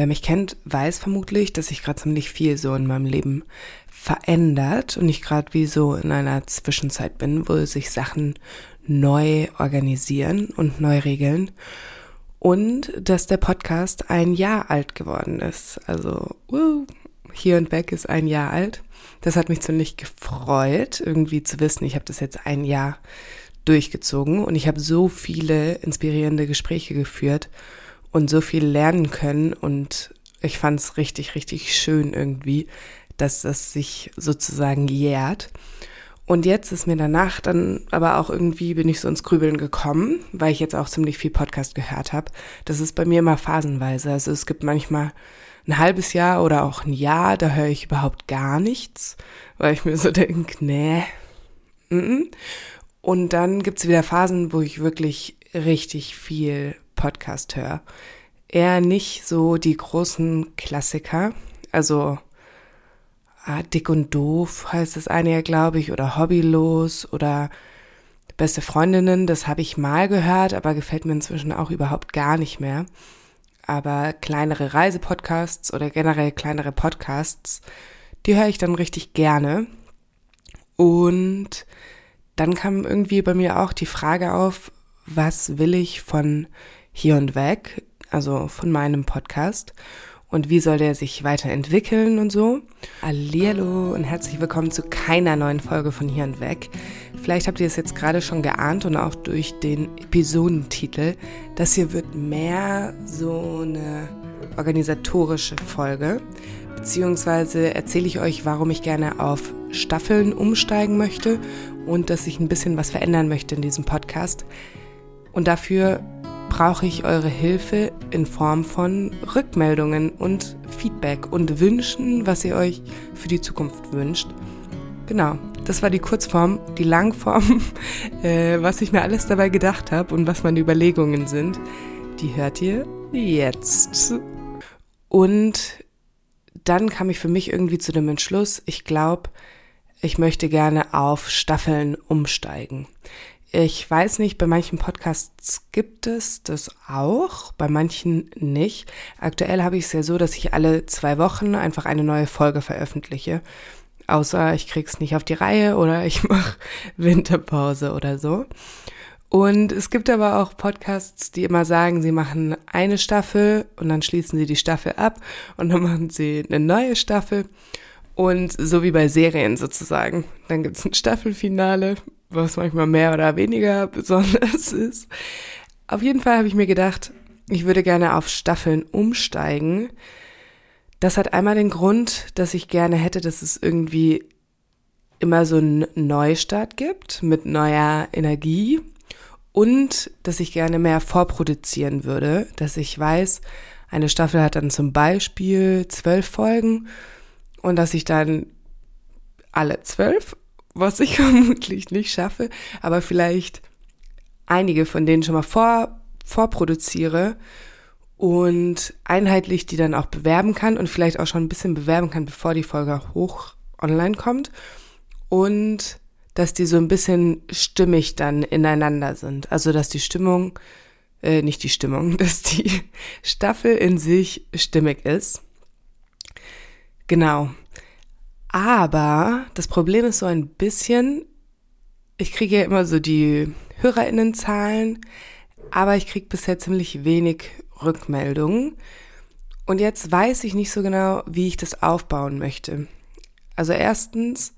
Wer mich kennt, weiß vermutlich, dass sich gerade ziemlich viel so in meinem Leben verändert und ich gerade wie so in einer Zwischenzeit bin, wo sich Sachen neu organisieren und neu regeln. Und dass der Podcast ein Jahr alt geworden ist. Also, uh, hier und weg ist ein Jahr alt. Das hat mich ziemlich gefreut, irgendwie zu wissen, ich habe das jetzt ein Jahr durchgezogen und ich habe so viele inspirierende Gespräche geführt und so viel lernen können und ich fand es richtig, richtig schön irgendwie, dass das sich sozusagen jährt. Und jetzt ist mir danach dann aber auch irgendwie bin ich so ins Grübeln gekommen, weil ich jetzt auch ziemlich viel Podcast gehört habe. Das ist bei mir immer phasenweise. Also es gibt manchmal ein halbes Jahr oder auch ein Jahr, da höre ich überhaupt gar nichts, weil ich mir so denke, nee. Mm -mm. Und dann gibt's wieder Phasen, wo ich wirklich richtig viel Podcast höre. Eher nicht so die großen Klassiker, also ah, Dick und Doof heißt das eine ja, glaube ich, oder Hobbylos oder Beste Freundinnen, das habe ich mal gehört, aber gefällt mir inzwischen auch überhaupt gar nicht mehr. Aber kleinere Reisepodcasts oder generell kleinere Podcasts, die höre ich dann richtig gerne. Und dann kam irgendwie bei mir auch die Frage auf, was will ich von hier und weg, also von meinem Podcast und wie soll der sich weiterentwickeln und so. Hallihallo und herzlich willkommen zu keiner neuen Folge von hier und weg. Vielleicht habt ihr es jetzt gerade schon geahnt und auch durch den Episodentitel. Das hier wird mehr so eine organisatorische Folge. Beziehungsweise erzähle ich euch, warum ich gerne auf Staffeln umsteigen möchte und dass ich ein bisschen was verändern möchte in diesem Podcast. Und dafür brauche ich eure Hilfe in Form von Rückmeldungen und Feedback und Wünschen, was ihr euch für die Zukunft wünscht. Genau, das war die Kurzform, die Langform, äh, was ich mir alles dabei gedacht habe und was meine Überlegungen sind. Die hört ihr jetzt. Und dann kam ich für mich irgendwie zu dem Entschluss, ich glaube, ich möchte gerne auf Staffeln umsteigen. Ich weiß nicht, bei manchen Podcasts gibt es das auch, bei manchen nicht. Aktuell habe ich es ja so, dass ich alle zwei Wochen einfach eine neue Folge veröffentliche. Außer ich krieg's nicht auf die Reihe oder ich mache Winterpause oder so. Und es gibt aber auch Podcasts, die immer sagen, sie machen eine Staffel und dann schließen sie die Staffel ab und dann machen sie eine neue Staffel. Und so wie bei Serien sozusagen. Dann gibt's ein Staffelfinale was manchmal mehr oder weniger besonders ist. Auf jeden Fall habe ich mir gedacht, ich würde gerne auf Staffeln umsteigen. Das hat einmal den Grund, dass ich gerne hätte, dass es irgendwie immer so einen Neustart gibt mit neuer Energie und dass ich gerne mehr vorproduzieren würde, dass ich weiß, eine Staffel hat dann zum Beispiel zwölf Folgen und dass ich dann alle zwölf was ich vermutlich nicht schaffe, aber vielleicht einige von denen schon mal vor, vorproduziere und einheitlich die dann auch bewerben kann und vielleicht auch schon ein bisschen bewerben kann, bevor die Folge hoch online kommt und dass die so ein bisschen stimmig dann ineinander sind. Also dass die Stimmung, äh, nicht die Stimmung, dass die Staffel in sich stimmig ist. Genau. Aber das Problem ist so ein bisschen, ich kriege ja immer so die HörerInnenzahlen, aber ich kriege bisher ziemlich wenig Rückmeldungen. Und jetzt weiß ich nicht so genau, wie ich das aufbauen möchte. Also erstens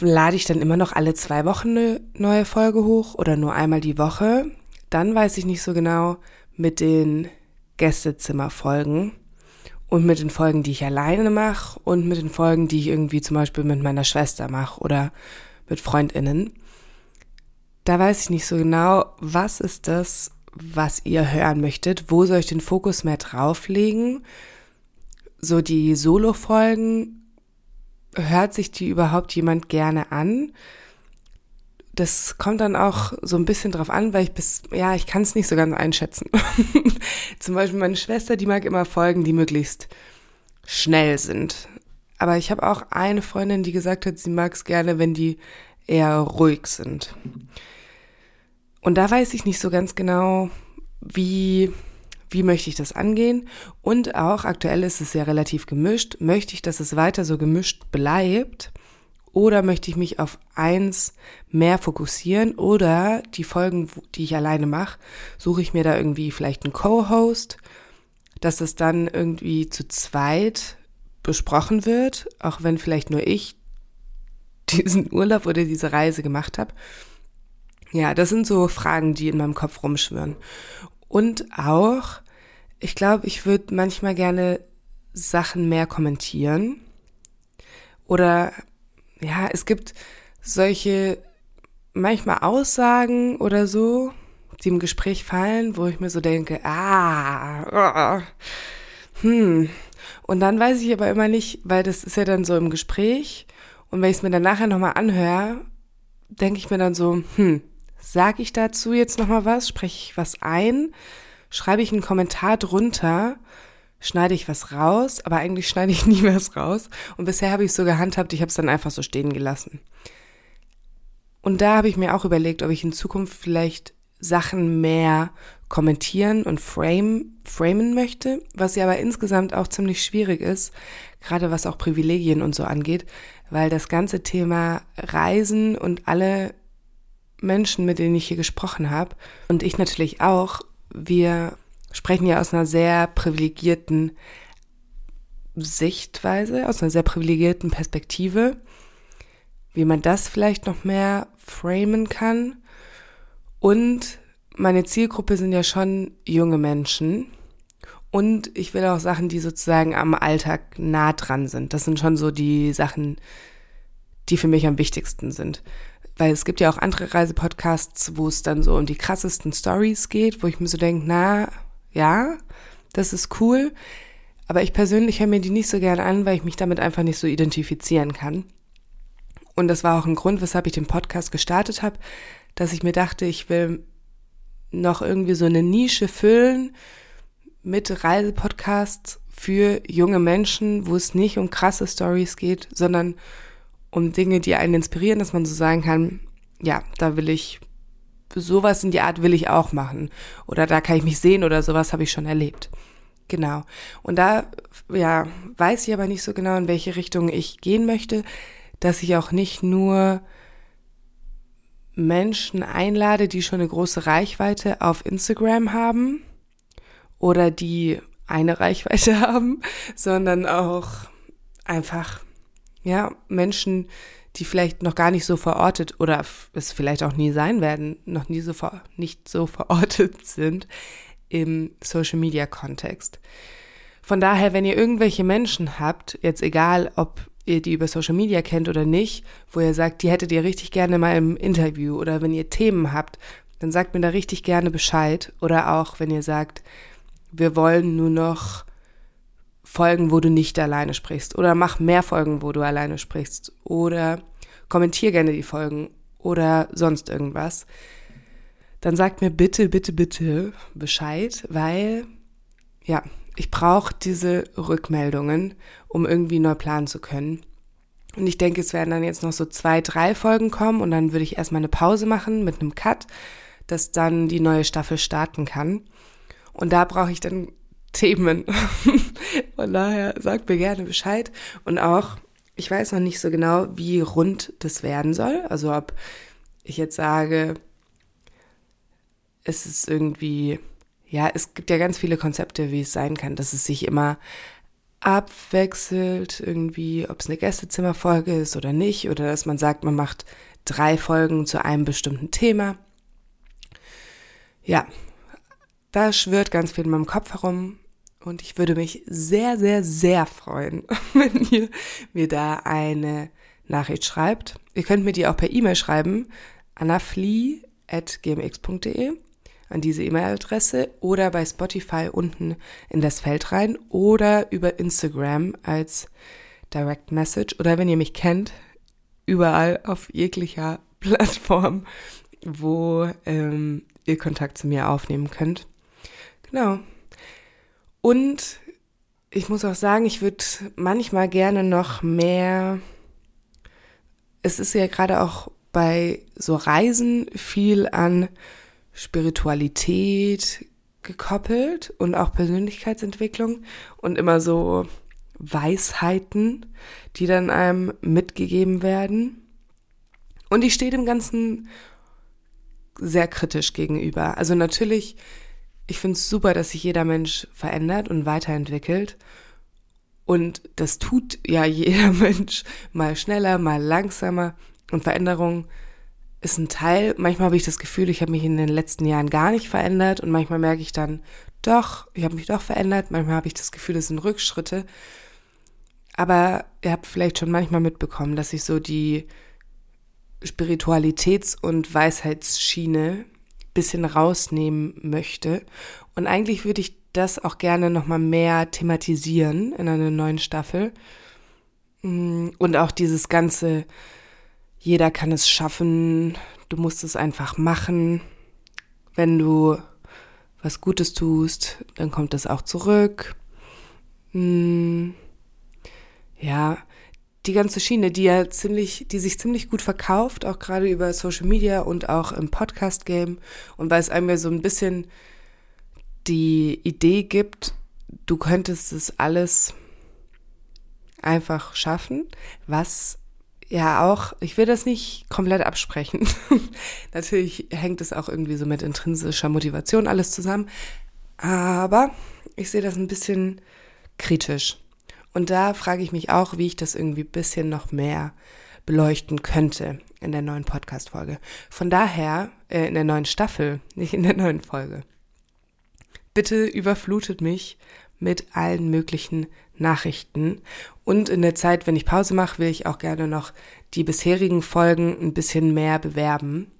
lade ich dann immer noch alle zwei Wochen eine neue Folge hoch oder nur einmal die Woche. Dann weiß ich nicht so genau mit den Gästezimmerfolgen und mit den Folgen, die ich alleine mache und mit den Folgen, die ich irgendwie zum Beispiel mit meiner Schwester mache oder mit Freundinnen. Da weiß ich nicht so genau, was ist das, was ihr hören möchtet, wo soll ich den Fokus mehr drauflegen. So die Solo-Folgen, hört sich die überhaupt jemand gerne an? Das kommt dann auch so ein bisschen drauf an, weil ich bis, ja, ich kann es nicht so ganz einschätzen. Zum Beispiel meine Schwester, die mag immer Folgen, die möglichst schnell sind. Aber ich habe auch eine Freundin, die gesagt hat, sie mag es gerne, wenn die eher ruhig sind. Und da weiß ich nicht so ganz genau, wie, wie möchte ich das angehen? Und auch aktuell ist es ja relativ gemischt. Möchte ich, dass es weiter so gemischt bleibt? Oder möchte ich mich auf eins mehr fokussieren? Oder die Folgen, die ich alleine mache, suche ich mir da irgendwie vielleicht einen Co-Host, dass es dann irgendwie zu zweit besprochen wird, auch wenn vielleicht nur ich diesen Urlaub oder diese Reise gemacht habe. Ja, das sind so Fragen, die in meinem Kopf rumschwirren. Und auch, ich glaube, ich würde manchmal gerne Sachen mehr kommentieren. Oder ja, es gibt solche manchmal Aussagen oder so, die im Gespräch fallen, wo ich mir so denke, ah, oh, hm. Und dann weiß ich aber immer nicht, weil das ist ja dann so im Gespräch. Und wenn ich es mir dann nachher nochmal anhöre, denke ich mir dann so, hm, sage ich dazu jetzt nochmal was? Spreche ich was ein? Schreibe ich einen Kommentar drunter? Schneide ich was raus, aber eigentlich schneide ich nie was raus. Und bisher habe ich es so gehandhabt, ich habe es dann einfach so stehen gelassen. Und da habe ich mir auch überlegt, ob ich in Zukunft vielleicht Sachen mehr kommentieren und frame, framen möchte, was ja aber insgesamt auch ziemlich schwierig ist, gerade was auch Privilegien und so angeht, weil das ganze Thema Reisen und alle Menschen, mit denen ich hier gesprochen habe und ich natürlich auch, wir sprechen ja aus einer sehr privilegierten Sichtweise, aus einer sehr privilegierten Perspektive, wie man das vielleicht noch mehr framen kann. Und meine Zielgruppe sind ja schon junge Menschen. Und ich will auch Sachen, die sozusagen am Alltag nah dran sind. Das sind schon so die Sachen, die für mich am wichtigsten sind. Weil es gibt ja auch andere Reisepodcasts, wo es dann so um die krassesten Stories geht, wo ich mir so denke, na, ja, das ist cool. Aber ich persönlich höre mir die nicht so gerne an, weil ich mich damit einfach nicht so identifizieren kann. Und das war auch ein Grund, weshalb ich den Podcast gestartet habe, dass ich mir dachte, ich will noch irgendwie so eine Nische füllen mit Reisepodcasts für junge Menschen, wo es nicht um krasse Stories geht, sondern um Dinge, die einen inspirieren, dass man so sagen kann, ja, da will ich sowas in die Art will ich auch machen. Oder da kann ich mich sehen oder sowas habe ich schon erlebt. Genau. Und da, ja, weiß ich aber nicht so genau, in welche Richtung ich gehen möchte, dass ich auch nicht nur Menschen einlade, die schon eine große Reichweite auf Instagram haben oder die eine Reichweite haben, sondern auch einfach, ja, Menschen, die vielleicht noch gar nicht so verortet oder es vielleicht auch nie sein werden, noch nie so ver, nicht so verortet sind im Social Media Kontext. Von daher, wenn ihr irgendwelche Menschen habt, jetzt egal, ob ihr die über Social Media kennt oder nicht, wo ihr sagt, die hättet ihr richtig gerne mal im Interview oder wenn ihr Themen habt, dann sagt mir da richtig gerne Bescheid oder auch, wenn ihr sagt, wir wollen nur noch Folgen, wo du nicht alleine sprichst oder mach mehr Folgen, wo du alleine sprichst oder kommentier gerne die Folgen oder sonst irgendwas. Dann sagt mir bitte, bitte, bitte Bescheid, weil ja, ich brauche diese Rückmeldungen, um irgendwie neu planen zu können. Und ich denke, es werden dann jetzt noch so zwei, drei Folgen kommen und dann würde ich erstmal eine Pause machen mit einem Cut, dass dann die neue Staffel starten kann. Und da brauche ich dann Themen. Von daher sagt mir gerne Bescheid. Und auch, ich weiß noch nicht so genau, wie rund das werden soll. Also ob ich jetzt sage, es ist irgendwie, ja, es gibt ja ganz viele Konzepte, wie es sein kann, dass es sich immer abwechselt, irgendwie, ob es eine Gästezimmerfolge ist oder nicht, oder dass man sagt, man macht drei Folgen zu einem bestimmten Thema. Ja, da schwirrt ganz viel in meinem Kopf herum. Und ich würde mich sehr, sehr, sehr freuen, wenn ihr mir da eine Nachricht schreibt. Ihr könnt mir die auch per E-Mail schreiben, annaflee.gmx.de an diese E-Mail-Adresse oder bei Spotify unten in das Feld rein oder über Instagram als Direct Message oder wenn ihr mich kennt, überall auf jeglicher Plattform, wo ähm, ihr Kontakt zu mir aufnehmen könnt. Genau, und ich muss auch sagen, ich würde manchmal gerne noch mehr. Es ist ja gerade auch bei so Reisen viel an Spiritualität, gekoppelt und auch Persönlichkeitsentwicklung und immer so Weisheiten, die dann einem mitgegeben werden. Und ich stehe dem Ganzen sehr kritisch gegenüber. Also natürlich, ich finde es super, dass sich jeder Mensch verändert und weiterentwickelt. Und das tut ja jeder Mensch mal schneller, mal langsamer. Und Veränderung ist ein Teil. Manchmal habe ich das Gefühl, ich habe mich in den letzten Jahren gar nicht verändert und manchmal merke ich dann, doch, ich habe mich doch verändert. Manchmal habe ich das Gefühl, es sind Rückschritte. Aber ihr habt vielleicht schon manchmal mitbekommen, dass ich so die Spiritualitäts- und Weisheitsschiene bisschen rausnehmen möchte. Und eigentlich würde ich das auch gerne nochmal mehr thematisieren in einer neuen Staffel. Und auch dieses ganze jeder kann es schaffen, du musst es einfach machen. Wenn du was Gutes tust, dann kommt es auch zurück. Hm, ja, die ganze Schiene, die ja ziemlich, die sich ziemlich gut verkauft, auch gerade über Social Media und auch im Podcast-Game. Und weil es einem ja so ein bisschen die Idee gibt, du könntest es alles einfach schaffen, was ja auch, ich will das nicht komplett absprechen. Natürlich hängt es auch irgendwie so mit intrinsischer Motivation alles zusammen. Aber ich sehe das ein bisschen kritisch. Und da frage ich mich auch, wie ich das irgendwie bisschen noch mehr beleuchten könnte in der neuen Podcast-Folge. Von daher, äh, in der neuen Staffel, nicht in der neuen Folge. Bitte überflutet mich mit allen möglichen Nachrichten. Und in der Zeit, wenn ich Pause mache, will ich auch gerne noch die bisherigen Folgen ein bisschen mehr bewerben.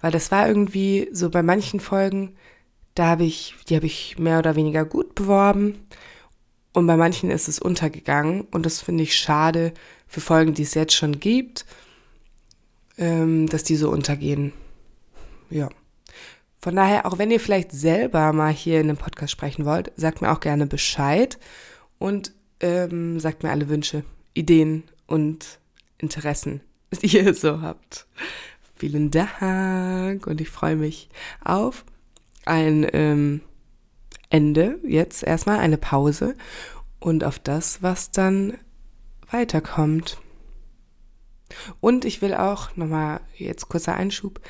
Weil das war irgendwie so bei manchen Folgen, da habe ich, die habe ich mehr oder weniger gut beworben. Und bei manchen ist es untergegangen. Und das finde ich schade für Folgen, die es jetzt schon gibt, ähm, dass die so untergehen. Ja. Von daher, auch wenn ihr vielleicht selber mal hier in dem Podcast sprechen wollt, sagt mir auch gerne Bescheid und ähm, sagt mir alle Wünsche, Ideen und Interessen, die ihr so habt. Vielen Dank und ich freue mich auf ein ähm, Ende, jetzt erstmal eine Pause und auf das, was dann weiterkommt. Und ich will auch, nochmal jetzt kurzer Einschub,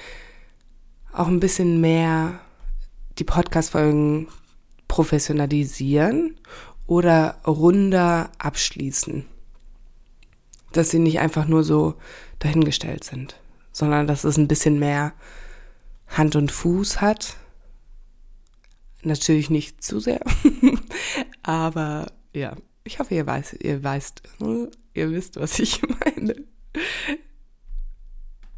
auch ein bisschen mehr die Podcast-Folgen professionalisieren oder runder abschließen. Dass sie nicht einfach nur so dahingestellt sind, sondern dass es ein bisschen mehr Hand und Fuß hat. Natürlich nicht zu sehr, aber ja, ich hoffe, ihr weißt, ihr weißt, ihr wisst, was ich meine.